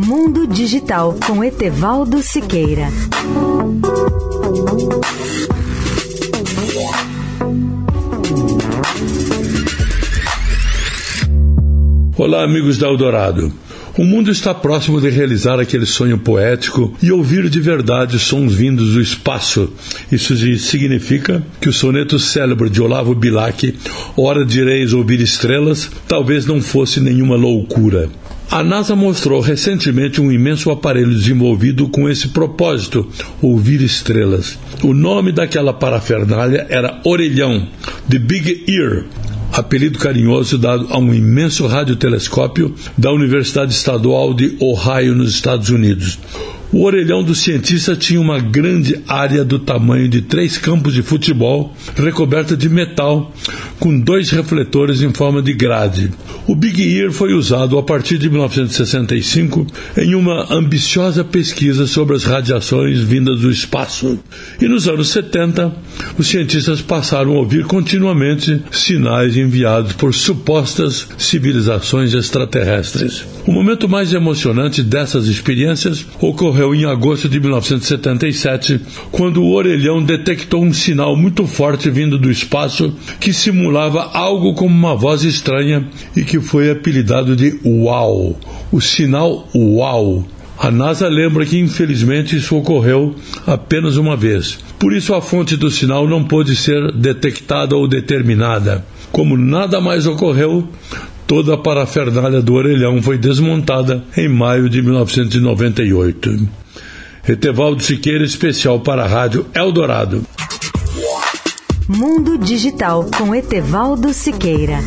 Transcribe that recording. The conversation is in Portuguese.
Mundo Digital com Etevaldo Siqueira. Olá, amigos da Eldorado. O mundo está próximo de realizar aquele sonho poético e ouvir de verdade sons vindos do espaço. Isso significa que o soneto célebre de Olavo Bilac, Hora direis ouvir estrelas, talvez não fosse nenhuma loucura. A NASA mostrou recentemente um imenso aparelho desenvolvido com esse propósito, ouvir estrelas. O nome daquela parafernália era Orelhão, The Big Ear, apelido carinhoso dado a um imenso radiotelescópio da Universidade Estadual de Ohio, nos Estados Unidos. O orelhão do cientista tinha uma grande área do tamanho de três campos de futebol, recoberta de metal, com dois refletores em forma de grade. O Big Ear foi usado a partir de 1965 em uma ambiciosa pesquisa sobre as radiações vindas do espaço. E nos anos 70, os cientistas passaram a ouvir continuamente sinais enviados por supostas civilizações extraterrestres. O momento mais emocionante dessas experiências ocorreu em agosto de 1977, quando o orelhão detectou um sinal muito forte vindo do espaço que simulava algo como uma voz estranha e que foi apelidado de UAU. O sinal UAU. A NASA lembra que infelizmente isso ocorreu apenas uma vez. Por isso a fonte do sinal não pôde ser detectada ou determinada. Como nada mais ocorreu, toda a parafernália do orelhão foi desmontada em maio de 1998. Etevaldo Siqueira, especial para a Rádio Eldorado. Mundo Digital com Etevaldo Siqueira.